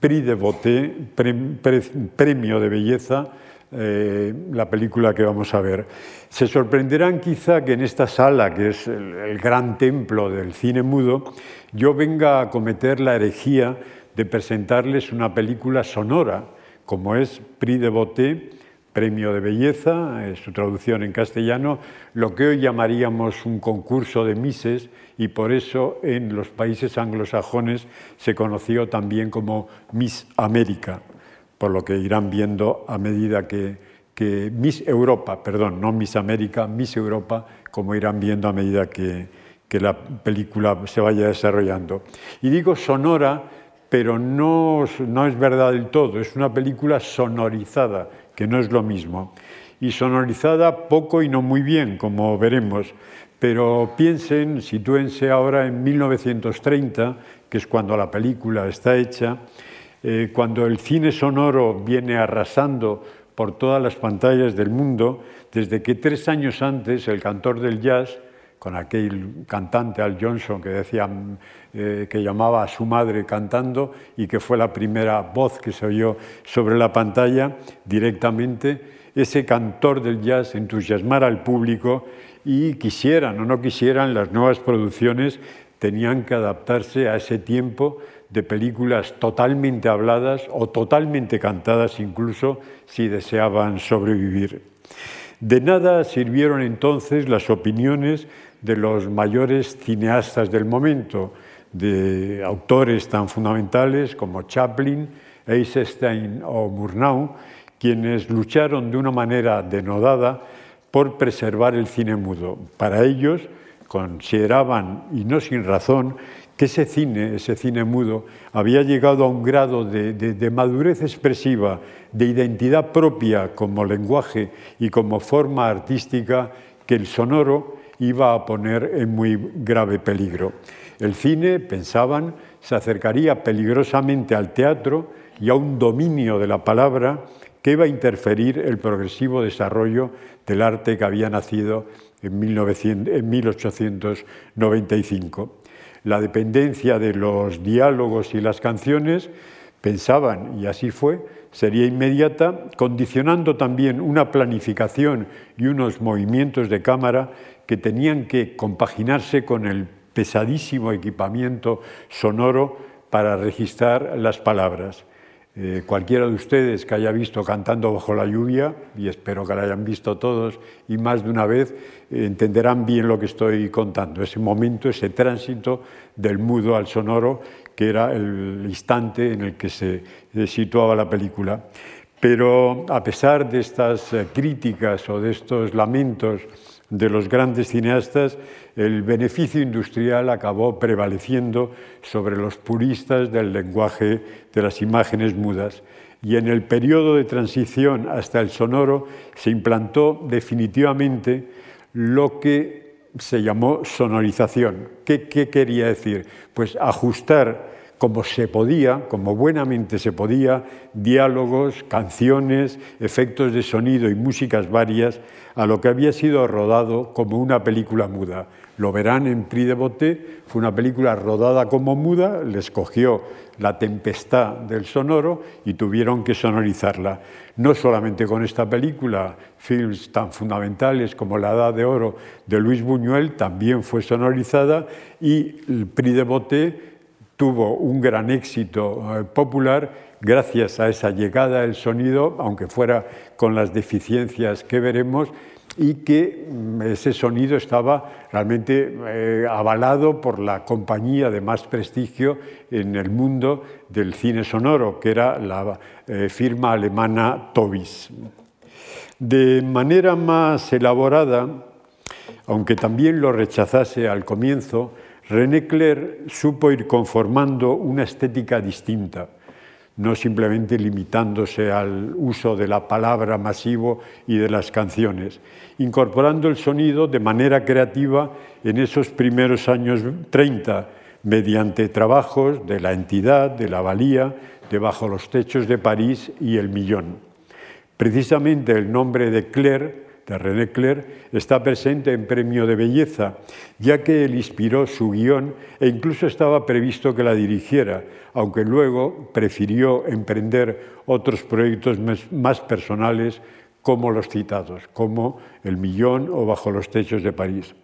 Prix de Beauté, premio de belleza, eh, la película que vamos a ver. Se sorprenderán quizá que en esta sala, que es el, gran templo del cine mudo, yo venga a cometer la herejía de presentarles una película sonora, como es Prix de Beauté, Premio de Belleza, su traducción en castellano, lo que hoy llamaríamos un concurso de Mises y por eso en los países anglosajones se conoció también como Miss América, por lo que irán viendo a medida que, que Miss Europa, perdón, no Miss América, Miss Europa, como irán viendo a medida que, que la película se vaya desarrollando. Y digo sonora, pero no, no es verdad del todo, es una película sonorizada que no es lo mismo. Y sonorizada poco y no muy bien, como veremos. Pero piensen, sitúense ahora en 1930, que es cuando la película está hecha, eh, cuando el cine sonoro viene arrasando por todas las pantallas del mundo, desde que tres años antes el cantor del jazz, con aquel cantante Al Johnson que decía eh, que llamaba a su madre cantando y que fue la primera voz que se oyó sobre la pantalla directamente, ese cantor del jazz entusiasmara al público y quisieran o no quisieran las nuevas producciones tenían que adaptarse a ese tiempo de películas totalmente habladas o totalmente cantadas incluso si deseaban sobrevivir. De nada sirvieron entonces las opiniones de los mayores cineastas del momento, de autores tan fundamentales como Chaplin, Eisenstein o Murnau, quienes lucharon de una manera denodada por preservar el cine mudo. Para ellos consideraban, y no sin razón, que ese cine, ese cine mudo, había llegado a un grado de, de, madurez expresiva, de identidad propia como lenguaje y como forma artística, que el sonoro iba a poner en muy grave peligro. El cine, pensaban, se acercaría peligrosamente al teatro y a un dominio de la palabra que iba a interferir el progresivo desarrollo del arte que había nacido en, 1895. La dependencia de los diálogos y las canciones, pensaban, y así fue, sería inmediata, condicionando también una planificación y unos movimientos de cámara que tenían que compaginarse con el pesadísimo equipamiento sonoro para registrar las palabras. Eh, cualquiera de ustedes que haya visto Cantando bajo la lluvia, y espero que la hayan visto todos y más de una vez, eh, entenderán bien lo que estoy contando, ese momento, ese tránsito del mudo al sonoro, que era el instante en el que se situaba la película. Pero a pesar de estas eh, críticas o de estos lamentos de los grandes cineastas, el beneficio industrial acabó prevaleciendo sobre los puristas del lenguaje de las imágenes mudas. Y en el periodo de transición hasta el sonoro se implantó definitivamente lo que se llamó sonorización. ¿Qué, qué quería decir? Pues ajustar como se podía, como buenamente se podía, diálogos, canciones, efectos de sonido y músicas varias a lo que había sido rodado como una película muda. Lo verán en Prix de Beauté, fue una película rodada como muda, les cogió la tempestad del sonoro y tuvieron que sonorizarla. No solamente con esta película, films tan fundamentales como La Edad de Oro de Luis Buñuel también fue sonorizada y el Prix de Beauté tuvo un gran éxito eh, popular gracias a esa llegada del sonido, aunque fuera con las deficiencias que veremos, y que mm, ese sonido estaba realmente eh, avalado por la compañía de más prestigio en el mundo del cine sonoro, que era la eh, firma alemana Tobis. De manera más elaborada, aunque también lo rechazase al comienzo, René Clair supo ir conformando una estética distinta no simplemente limitándose al uso de la palabra masivo y de las canciones, incorporando el sonido de manera creativa en esos primeros años 30, mediante trabajos de la entidad, de la valía, de Bajo los techos de París y El Millón. Precisamente el nombre de Claire, de René Clair, está presente en Premio de Belleza, ya que él inspiró su guion e incluso estaba previsto que la dirigiera, aunque luego prefirió emprender otros proyectos más personales como los citados, como El Millón o Bajo los Techos de París.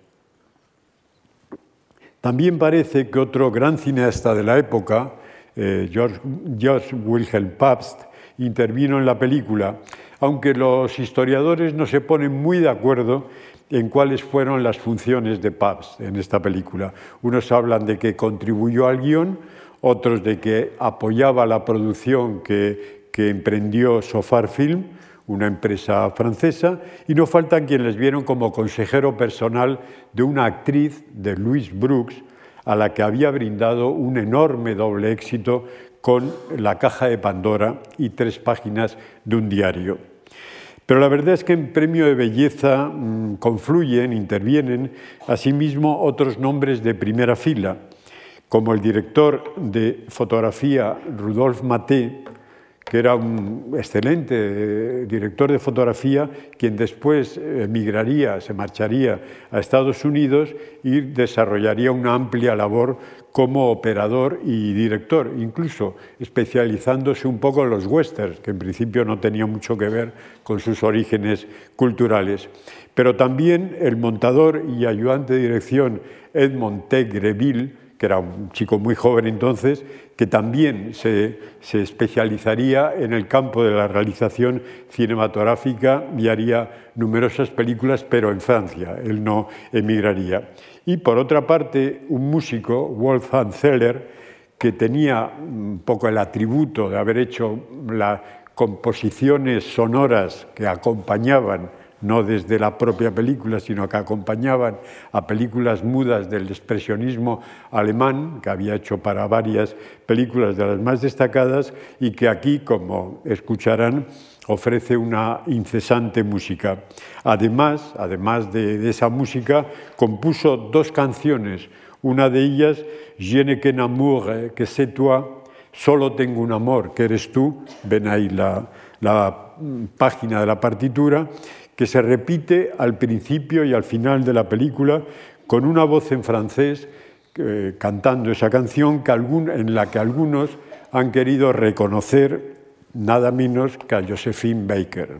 También parece que otro gran cineasta de la época, eh, George, Wilhelm Pabst, intervino en la película, aunque los historiadores no se ponen muy de acuerdo en cuáles fueron las funciones de Pabst en esta película. Unos hablan de que contribuyó al guion, otros de que apoyaba la producción que, emprendió Sofar Film, una empresa francesa, y no faltan quienes les vieron como consejero personal de una actriz de Louise Brooks, a la que había brindado un enorme doble éxito con La caja de Pandora y tres páginas de un diario. Pero la verdad es que en Premio de Belleza mm, confluyen, intervienen asimismo otros nombres de primera fila, como el director de fotografía Rudolf Maté, que era un excelente eh, director de fotografía, quien después emigraría, se marcharía a Estados Unidos y desarrollaría una amplia labor como operador y director, incluso especializándose un poco en los westerns, que en principio no tenía mucho que ver con sus orígenes culturales. Pero también el montador y ayudante de dirección Edmond T. Greville, que era un chico muy joven entonces, que también se, especializaría en el campo de la realización cinematográfica y haría numerosas películas, pero en Francia, él no emigraría. Y por otra parte, un músico, Wolfgang Zeller, que tenía un poco el atributo de haber hecho las composiciones sonoras que acompañaban no desde la propia película, sino que acompañaban a películas mudas del expresionismo alemán, que había hecho para varias películas de las más destacadas, y que aquí, como escucharán, ofrece una incesante música. Además, además de, esa música, compuso dos canciones, una de ellas, Je ne qu'un amour que c'est toi, Solo tengo un amor, que eres tú, ven ahí la, la página de la partitura, que se repite al principio y al final de la película con una voz en francés eh, cantando esa canción que en la que algunos han querido reconocer nada menos que a Josephine Baker.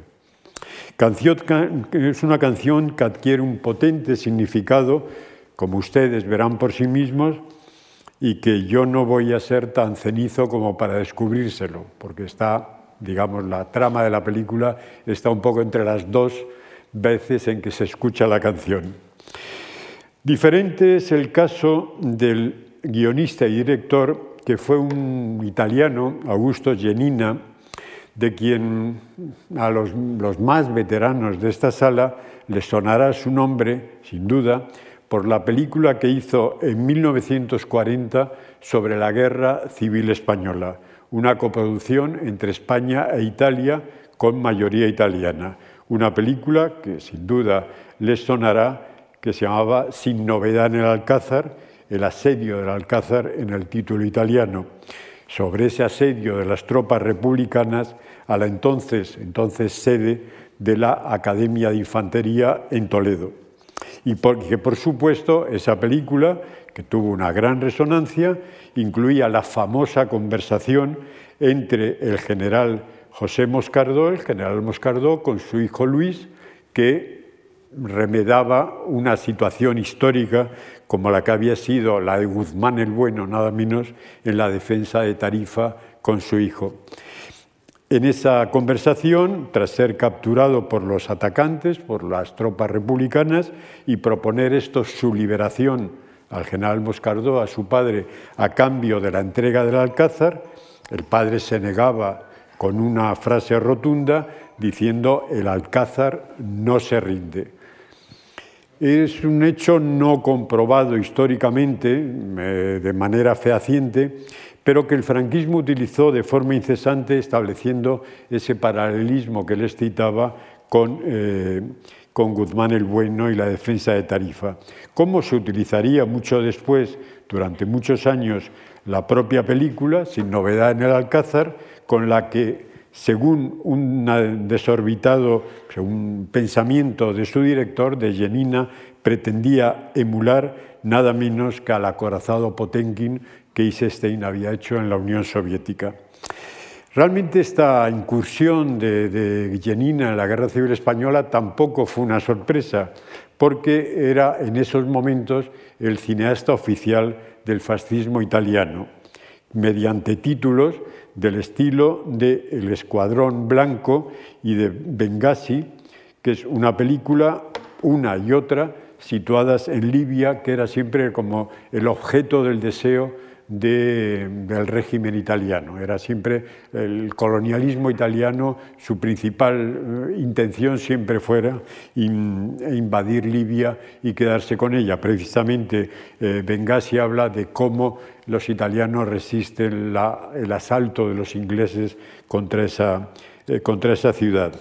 es una canción que adquiere un potente significado, como ustedes verán por sí mismos, y que yo no voy a ser tan cenizo como para descubrírselo, porque está digamos, la trama de la película está un poco entre las dos veces en que se escucha la canción. Diferente es el caso del guionista y director, que fue un italiano, Augusto Genina, de quien a los, los más veteranos de esta sala les sonará su nombre, sin duda, por la película que hizo en 1940 sobre la Guerra Civil Española, una coproducción entre España e Italia con mayoría italiana. Una película que sin duda les sonará, que se llamaba Sin novedad en el Alcázar, el asedio del Alcázar en el título italiano, sobre ese asedio de las tropas republicanas a la entonces, entonces sede de la Academia de Infantería en Toledo. Y porque, por supuesto, esa película, que tuvo una gran resonancia, incluía la famosa conversación entre el general José Moscardó, el general Moscardó, con su hijo Luis, que remedaba una situación histórica como la que había sido la de Guzmán el Bueno, nada menos, en la defensa de Tarifa con su hijo. En esa conversación, tras ser capturado por los atacantes, por las tropas republicanas, y proponer esto su liberación al general Moscardó, a su padre, a cambio de la entrega del Alcázar, el padre se negaba con una frase rotunda diciendo el Alcázar no se rinde. Es un hecho no comprobado históricamente eh, de manera fehaciente, pero que el franquismo utilizó de forma incesante estableciendo ese paralelismo que les citaba con, eh, con Guzmán el Bueno y la defensa de Tarifa. ¿Cómo se utilizaría mucho después, durante muchos años, la propia película, sin novedad en el Alcázar, con la que según un desorbitado un pensamiento de su director, de Jenina, pretendía emular nada menos que al acorazado Potenkin que Eisenstein había hecho en la Unión Soviética. Realmente esta incursión de, de Jenina en la Guerra Civil Española tampoco fue una sorpresa, porque era en esos momentos el cineasta oficial del fascismo italiano, mediante títulos del estilo de El Escuadrón Blanco y de Benghazi, que es una película, una y otra, situadas en Libia, que era siempre como el objeto del deseo del régimen italiano. Era siempre el colonialismo italiano, su principal eh, intención siempre fuera invadir Libia y quedarse con ella. Precisamente eh, Benghazi habla de cómo los italianos resisten el asalto de los ingleses contra esa, eh, contra esa ciudad.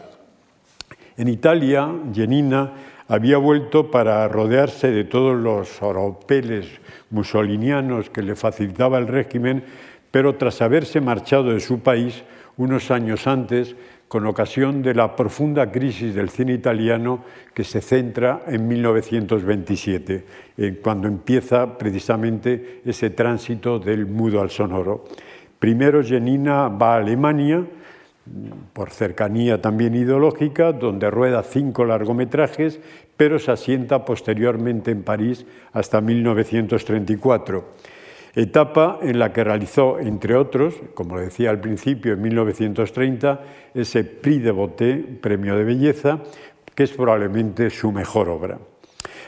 En Italia, Jenina había vuelto para rodearse de todos los oropeles musolinianos que le facilitaba el régimen, pero tras haberse marchado de su país unos años antes, con ocasión de la profunda crisis del cine italiano que se centra en 1927, cuando empieza precisamente ese tránsito del mudo al sonoro. Primero Jenina va a Alemania, por cercanía también ideológica, donde rueda cinco largometrajes, pero se asienta posteriormente en París hasta 1934. Etapa en la que realizó, entre otros, como decía al principio, en 1930, ese Prix de Beauté, Premio de Belleza, que es probablemente su mejor obra.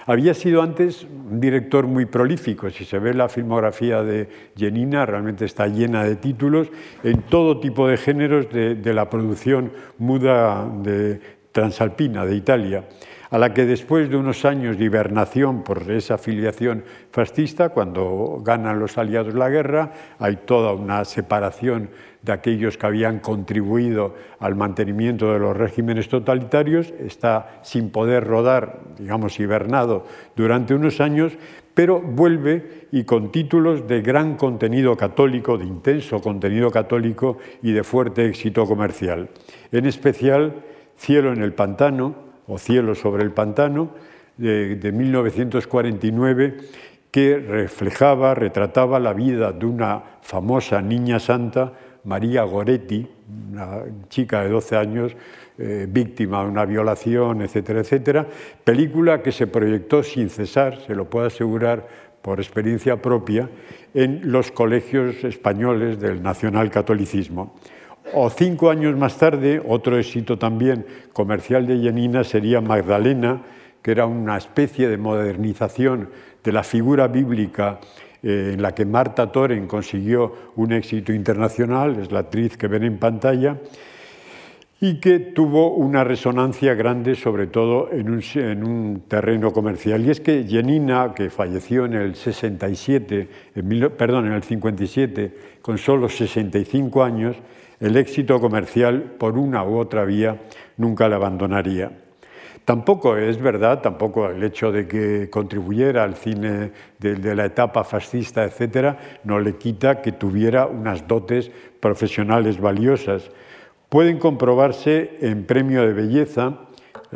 Había sido antes un director muy prolífico. Si se ve la filmografía de Jenina, realmente está llena de títulos en todo tipo de géneros de, de la producción muda de transalpina de Italia a la que después de unos años de hibernación por esa afiliación fascista, cuando ganan los aliados la guerra, hay toda una separación de aquellos que habían contribuido al mantenimiento de los regímenes totalitarios, está sin poder rodar, digamos, hibernado durante unos años, pero vuelve y con títulos de gran contenido católico, de intenso contenido católico y de fuerte éxito comercial. En especial, Cielo en el Pantano o Cielo sobre el Pantano, de, de 1949, que reflejaba, retrataba la vida de una famosa niña santa María Goretti, una chica de 12 años, eh, víctima de una violación, etcétera, etcétera. Película que se proyectó sin cesar, se lo puedo asegurar por experiencia propia, en los colegios españoles del nacionalcatolicismo. O cinco años más tarde, otro éxito también comercial de Yanina sería Magdalena, que era una especie de modernización de la figura bíblica eh, en la que Marta Toren consiguió un éxito internacional, es la actriz que ven en pantalla, y que tuvo una resonancia grande, sobre todo en un, terreno comercial. Y es que Jenina, que falleció en el 67, perdón, en el 57, con solo 65 años, el éxito comercial, por una u otra vía, nunca la abandonaría. Tampoco es verdad, tampoco el hecho de que contribuyera al cine de, la etapa fascista, etcétera, no le quita que tuviera unas dotes profesionales valiosas. Pueden comprobarse en Premio de Belleza,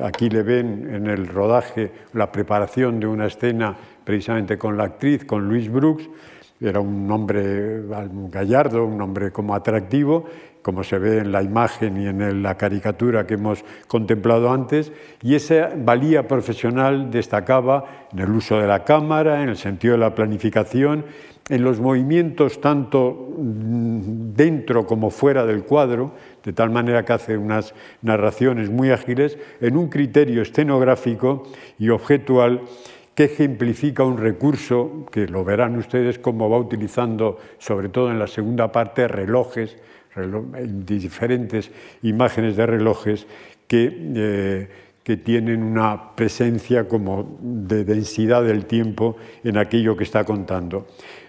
aquí le ven en el rodaje la preparación de una escena precisamente con la actriz, con Luis Brooks, era un hombre gallardo, un hombre como atractivo, como se ve en la imagen y en la caricatura que hemos contemplado antes, y esa valía profesional destacaba en el uso de la cámara, en el sentido de la planificación, en los movimientos tanto mm, dentro como fuera del cuadro, de tal manera que hace unas narraciones muy ágiles, en un criterio escenográfico y objetual que ejemplifica un recurso que lo verán ustedes cómo va utilizando, sobre todo en la segunda parte, relojes, diferentes imágenes de relojes que, eh, que tienen una presencia como de densidad del tiempo en aquello que está contando.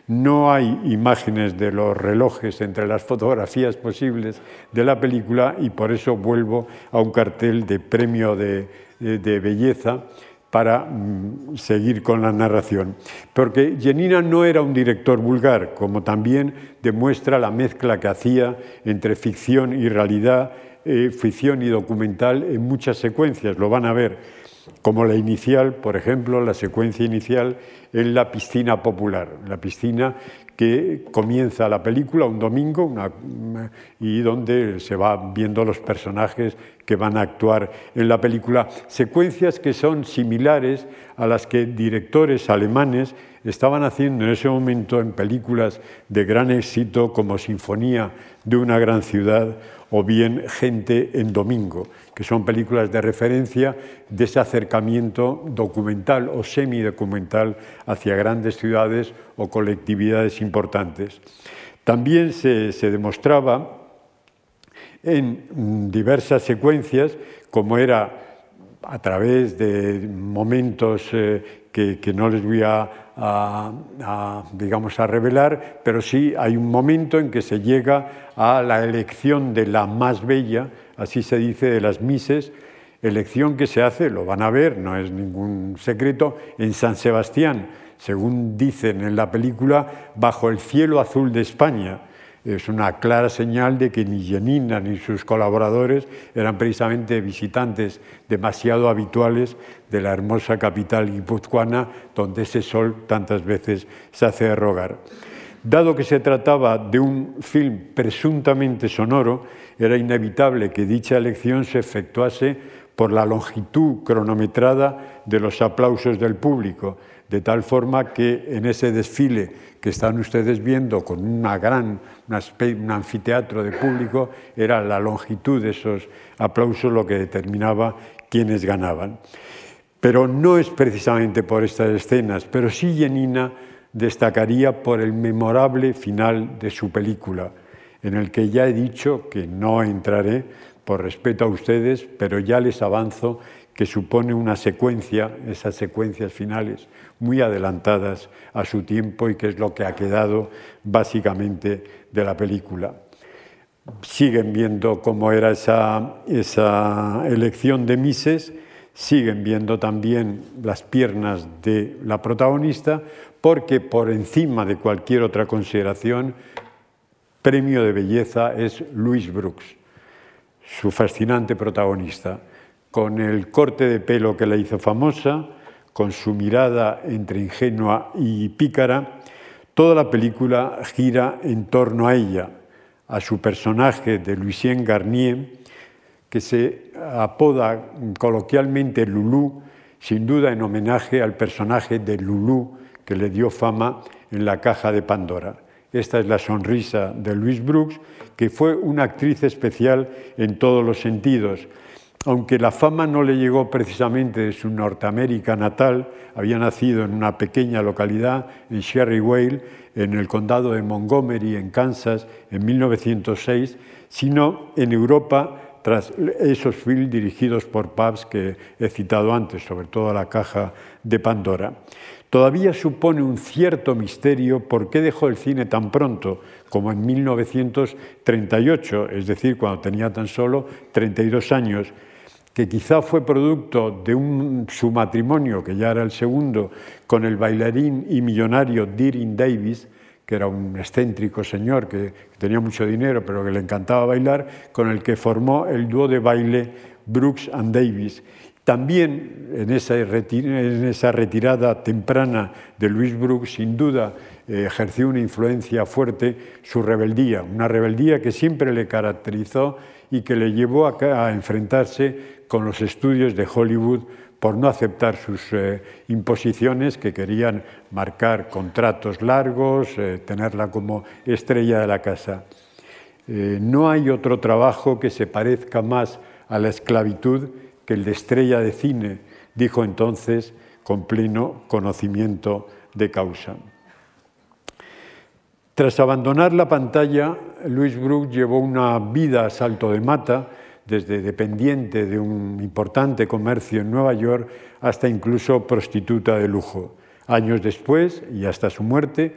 No hay imágenes de los relojes entre las fotografías posibles de la película y por eso vuelvo a un cartel de premio de, de belleza para mm, seguir con la narración. Porque Jenina no era un director vulgar, como también demuestra la mezcla que hacía entre ficción y realidad, eh, ficción y documental en muchas secuencias, lo van a ver, como la inicial, por ejemplo, la secuencia inicial en la piscina popular, la piscina que comienza la película un domingo y donde se va viendo los personajes que van a actuar en la película. Secuencias que son similares a las que directores alemanes estaban haciendo en ese momento en películas de gran éxito como Sinfonía de una gran ciudad o bien Gente en Domingo, que son películas de referencia de ese acercamiento documental o semidocumental hacia grandes ciudades o colectividades importantes. También se, demostraba en diversas secuencias, como era a través de momentos eh, que, no les voy a, digamos, a revelar, pero sí hay un momento en que se llega a la elección de la más bella, así se dice, de las mises, elección que se hace, lo van a ver, no es ningún secreto, en San Sebastián, según dicen en la película, bajo el cielo azul de España. Es una clara señal de que ni Jenina ni sus colaboradores eran precisamente visitantes demasiado habituales de la hermosa capital guipuzcoana, donde ese sol tantas veces se hace rogar. Dado que se trataba de un film presuntamente sonoro, era inevitable que dicha elección se efectuase por la longitud cronometrada de los aplausos del público, de tal forma que en ese desfile que están ustedes viendo con una gran, un anfiteatro de público, era la longitud de esos aplausos lo que determinaba quiénes ganaban. Pero no es precisamente por estas escenas, pero sí Jenina destacaría por el memorable final de su película, en el que ya he dicho que no entraré por respeto a ustedes, pero ya les avanzo que supone una secuencia, esas secuencias finales muy adelantadas a su tiempo y que es lo que ha quedado básicamente de la película. Siguen viendo cómo era esa, esa elección de Mises, siguen viendo también las piernas de la protagonista, porque por encima de cualquier otra consideración, premio de belleza es Louis Brooks, su fascinante protagonista, con el corte de pelo que la hizo famosa, con su mirada entre ingenua y pícara, toda la película gira en torno a ella, a su personaje de Lucien Garnier, que se apoda coloquialmente Lulú, sin duda en homenaje al personaje de Lulú que le dio fama en la caja de Pandora. Esta es la sonrisa de Louise Brooks, que fue una actriz especial en todos los sentidos. Aunque la fama no le llegó precisamente de su Norteamérica natal, había nacido en una pequeña localidad en Sherry Whale, en el condado de Montgomery, en Kansas, en 1906, sino en Europa tras esos films dirigidos por Pabst que he citado antes, sobre todo la caja de Pandora. Todavía supone un cierto misterio por qué dejó el cine tan pronto, como en 1938, es decir, cuando tenía tan solo 32 años, que quizá fue producto de un, su matrimonio, que ya era el segundo, con el bailarín y millonario Deering Davis, que era un excéntrico señor que tenía mucho dinero, pero que le encantaba bailar, con el que formó el dúo de baile Brooks and Davis también en esa, retirada temprana de Luis Brooks, sin duda, eh, ejerció una influencia fuerte su rebeldía, una rebeldía que siempre le caracterizó y que le llevó a, enfrentarse con los estudios de Hollywood por no aceptar sus eh, imposiciones que querían marcar contratos largos, eh, tenerla como estrella de la casa. no hay otro trabajo que se parezca más a la esclavitud que el de estrella de cine, dijo entonces con pleno conocimiento de causa. Tras abandonar la pantalla, Louis Brook llevó una vida a salto de mata, desde dependiente de un importante comercio en Nueva York hasta incluso prostituta de lujo. Años después, y hasta su muerte,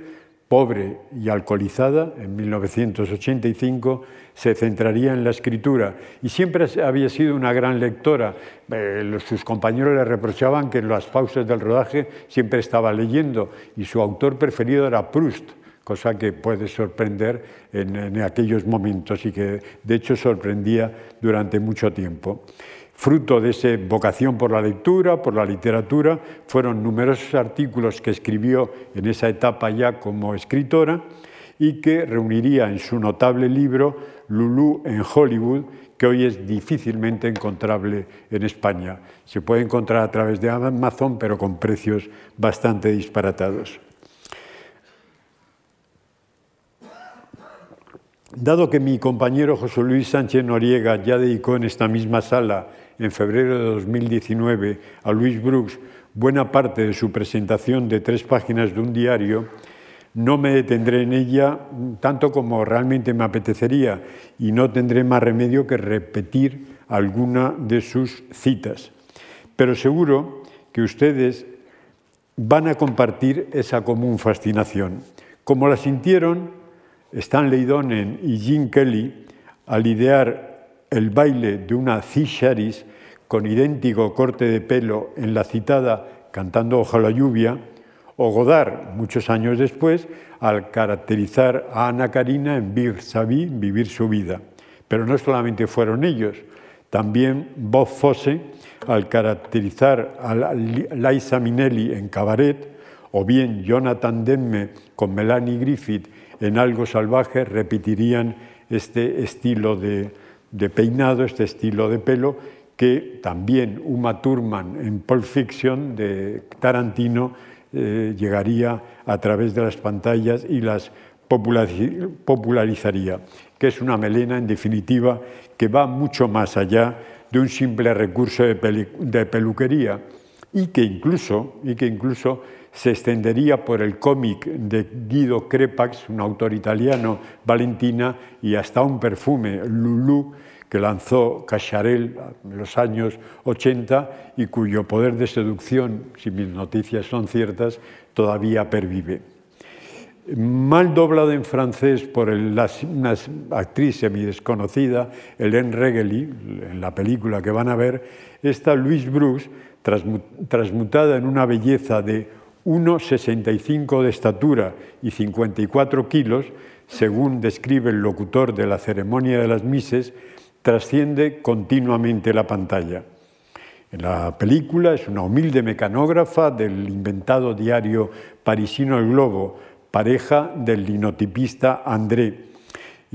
pobre y alcoholizada, en 1985, se centraría en la escritura y siempre había sido una gran lectora. Eh, sus compañeros le reprochaban que en las pausas del rodaje siempre estaba leyendo y su autor preferido era Proust, cosa que puede sorprender en, aquellos momentos y que de hecho sorprendía durante mucho tiempo. Fruto de esa vocación por la lectura, por la literatura, fueron numerosos artículos que escribió en esa etapa ya como escritora y que reuniría en su notable libro Lulú en Hollywood, que hoy es difícilmente encontrable en España. Se puede encontrar a través de Amazon, pero con precios bastante disparatados. Dado que mi compañero José Luis Sánchez Noriega ya dedicó en esta misma sala en febrero de 2019 a Luis Brooks buena parte de su presentación de tres páginas de un diario, no me detendré en ella tanto como realmente me apetecería y no tendré más remedio que repetir alguna de sus citas. Pero seguro que ustedes van a compartir esa común fascinación, como la sintieron Stanley Donen y Jim Kelly al idear el baile de una Cisharis con idéntico corte de pelo en la citada Cantando Ojo la lluvia, o Godard, muchos años después, al caracterizar a Ana Karina en Bir Sabi, Vivir su vida. Pero no solamente fueron ellos, también Bob Fosse, al caracterizar a Liza Minnelli en Cabaret, o bien Jonathan Demme con Melanie Griffith en Algo Salvaje, repetirían este estilo de, peinado, este estilo de pelo, que también Uma Thurman en Pulp Fiction de Tarantino eh, llegaría a través de las pantallas y las popularizaría, que es una melena, en definitiva, que va mucho más allá de un simple recurso de peluquería y que, incluso, y que incluso se extendería por el cómic de Guido Crepax, un autor italiano, Valentina, y hasta un perfume, Lulu, que lanzó Cacharel en los años 80 y cuyo poder de seducción, si mis noticias son ciertas, todavía pervive. Mal doblado en francés por una actriz semi desconocida, Hélène Regeli, en la película que van a ver, está Louise Bruce, transmutada en una belleza de 1,65 de estatura y 54 kilos, según describe el locutor de la ceremonia de las mises, trasciende continuamente la pantalla. En la película es una humilde mecanógrafa del inventado diario parisino El Globo, pareja del linotipista André,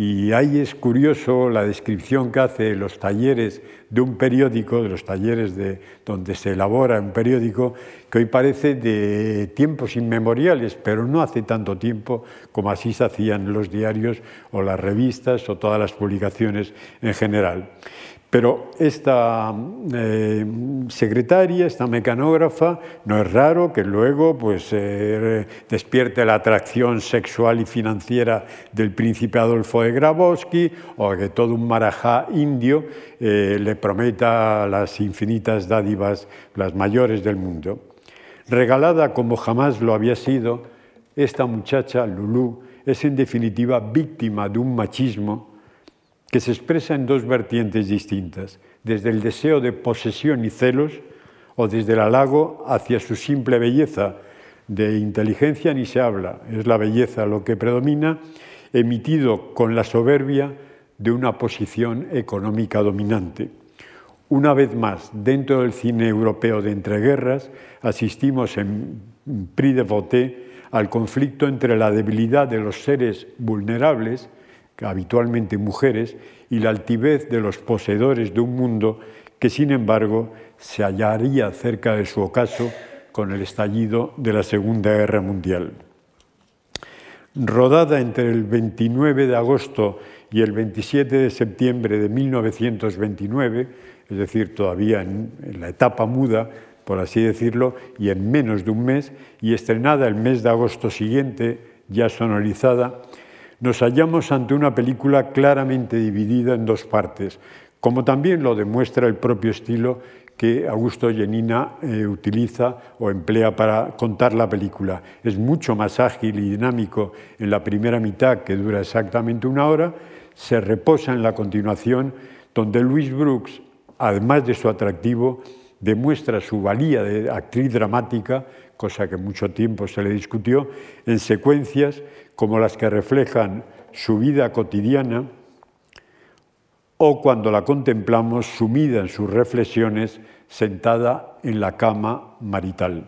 y ahí es curioso la descripción que hace de los talleres de un periódico, de los talleres de, donde se elabora un periódico, que hoy parece de tiempos inmemoriales, pero no hace tanto tiempo como así se hacían los diarios o las revistas o todas las publicaciones en general. Pero esta eh, secretaria, esta mecanógrafa, no es raro que luego pues, eh, despierte la atracción sexual y financiera del príncipe Adolfo de Grabowski o que todo un marajá indio eh, le prometa las infinitas dádivas, las mayores del mundo. Regalada como jamás lo había sido, esta muchacha, Lulú, es en definitiva víctima de un machismo que se expresa en dos vertientes distintas, desde el deseo de posesión y celos o desde el halago hacia su simple belleza. De inteligencia ni se habla, es la belleza lo que predomina, emitido con la soberbia de una posición económica dominante. Una vez más, dentro del cine europeo de entreguerras, asistimos en Prix de Voté al conflicto entre la debilidad de los seres vulnerables habitualmente mujeres, y la altivez de los poseedores de un mundo que, sin embargo, se hallaría cerca de su ocaso con el estallido de la Segunda Guerra Mundial. Rodada entre el 29 de agosto y el 27 de septiembre de 1929, es decir, todavía en, la etapa muda, por así decirlo, y en menos de un mes, y estrenada el mes de agosto siguiente, ya sonorizada, nos hallamos ante una película claramente dividida en dos partes, como también lo demuestra el propio estilo que Augusto Yenina eh, utiliza o emplea para contar la película. Es mucho más ágil y dinámico en la primera mitad, que dura exactamente una hora, se reposa en la continuación, donde Louise Brooks, además de su atractivo, demuestra su valía de actriz dramática, cosa que mucho tiempo se le discutió, en secuencias como las que reflejan su vida cotidiana, o cuando la contemplamos sumida en sus reflexiones, sentada en la cama marital.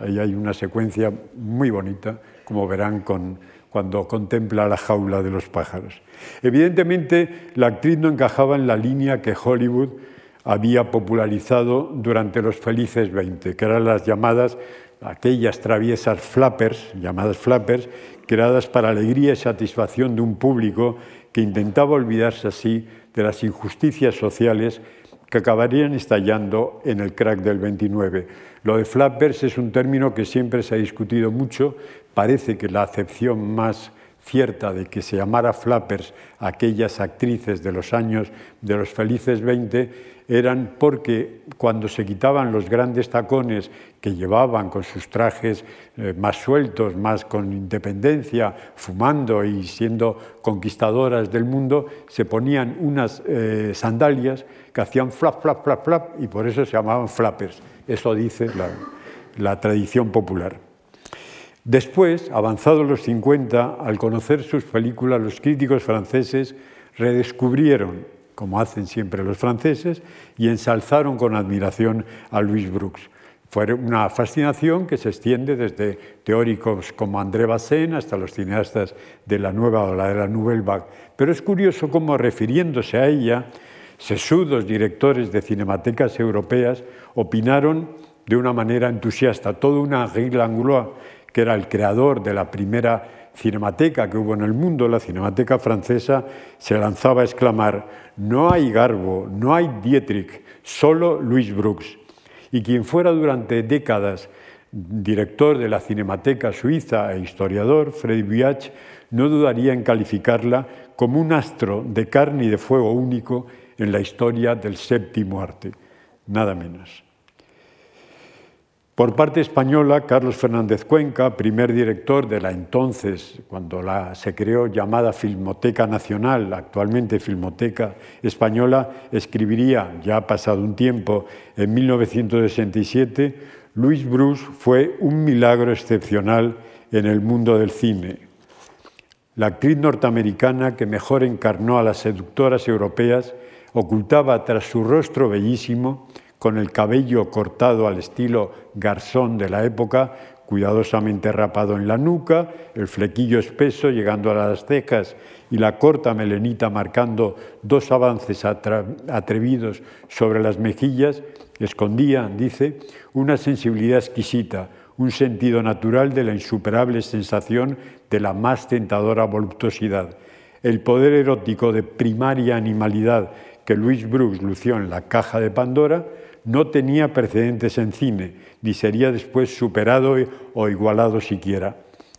Ahí hay una secuencia muy bonita, como verán con, cuando contempla la jaula de los pájaros. Evidentemente, la actriz no encajaba en la línea que Hollywood había popularizado durante los felices 20, que eran las llamadas, aquellas traviesas flappers, llamadas flappers, creadas para alegría y satisfacción de un público que intentaba olvidarse así de las injusticias sociales que acabarían estallando en el crack del 29. Lo de flappers es un término que siempre se ha discutido mucho. Parece que la acepción más cierta de que se llamara flappers aquellas actrices de los años de los felices 20 eran porque cuando se quitaban los grandes tacones que llevaban con sus trajes eh, más sueltos, más con independencia, fumando y siendo conquistadoras del mundo, se ponían unas eh, sandalias que hacían flap, flap, flap, flap y por eso se llamaban flappers. Eso dice la, la tradición popular. Después, avanzados los 50, al conocer sus películas, los críticos franceses redescubrieron como hacen siempre los franceses, y ensalzaron con admiración a Louis Brooks. Fue una fascinación que se extiende desde teóricos como André Bazin hasta los cineastas de la nueva o de la Nouvelle Vague. Pero es curioso cómo, refiriéndose a ella, sesudos directores de cinematecas europeas opinaron de una manera entusiasta. Todo una Henri que era el creador de la primera cinemateca que hubo en el mundo, la cinemateca francesa, se lanzaba a exclamar, no hay Garbo, no hay Dietrich, solo Louis Brooks. Y quien fuera durante décadas director de la Cinemateca Suiza e historiador, Freddy Biach, no dudaría en calificarla como un astro de carne y de fuego único en la historia del séptimo arte, nada menos. Por parte española, Carlos Fernández Cuenca, primer director de la entonces, cuando la, se creó llamada Filmoteca Nacional, actualmente Filmoteca Española, escribiría, ya ha pasado un tiempo, en 1967, Luis Bruce fue un milagro excepcional en el mundo del cine. La actriz norteamericana que mejor encarnó a las seductoras europeas ocultaba tras su rostro bellísimo con el cabello cortado al estilo garzón de la época, cuidadosamente rapado en la nuca, el flequillo espeso llegando a las cejas y la corta melenita marcando dos avances atrevidos sobre las mejillas, escondía, dice, una sensibilidad exquisita, un sentido natural de la insuperable sensación de la más tentadora voluptuosidad. El poder erótico de primaria animalidad que Louis Brooks lució en la caja de Pandora no tenía precedentes en cine, ni sería después superado o igualado siquiera.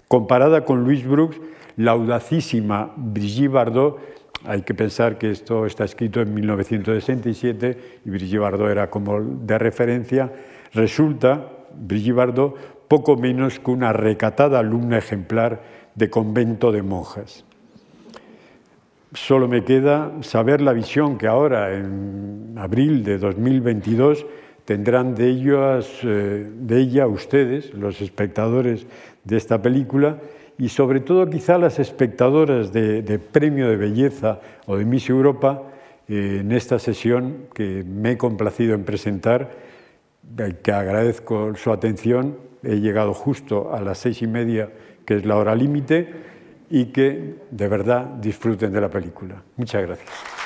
Comparada con Louis Brooks, la audacísima Brigitte Bardot, hay que pensar que esto está escrito en 1967 y Brigitte Bardot era como de referencia, resulta Brigitte Bardot poco menos que una recatada alumna ejemplar de convento de monjas. Solo me queda saber la visión que ahora, en abril de 2022, tendrán de, eh, de ella ustedes, los espectadores de esta película, y sobre todo quizá las espectadoras de, Premio de Belleza o de Miss Europa, eh, en esta sesión que me he complacido en presentar, que agradezco su atención. He llegado justo a las seis y media, que es la hora límite y que de verdad disfruten de la película. Muchas gracias.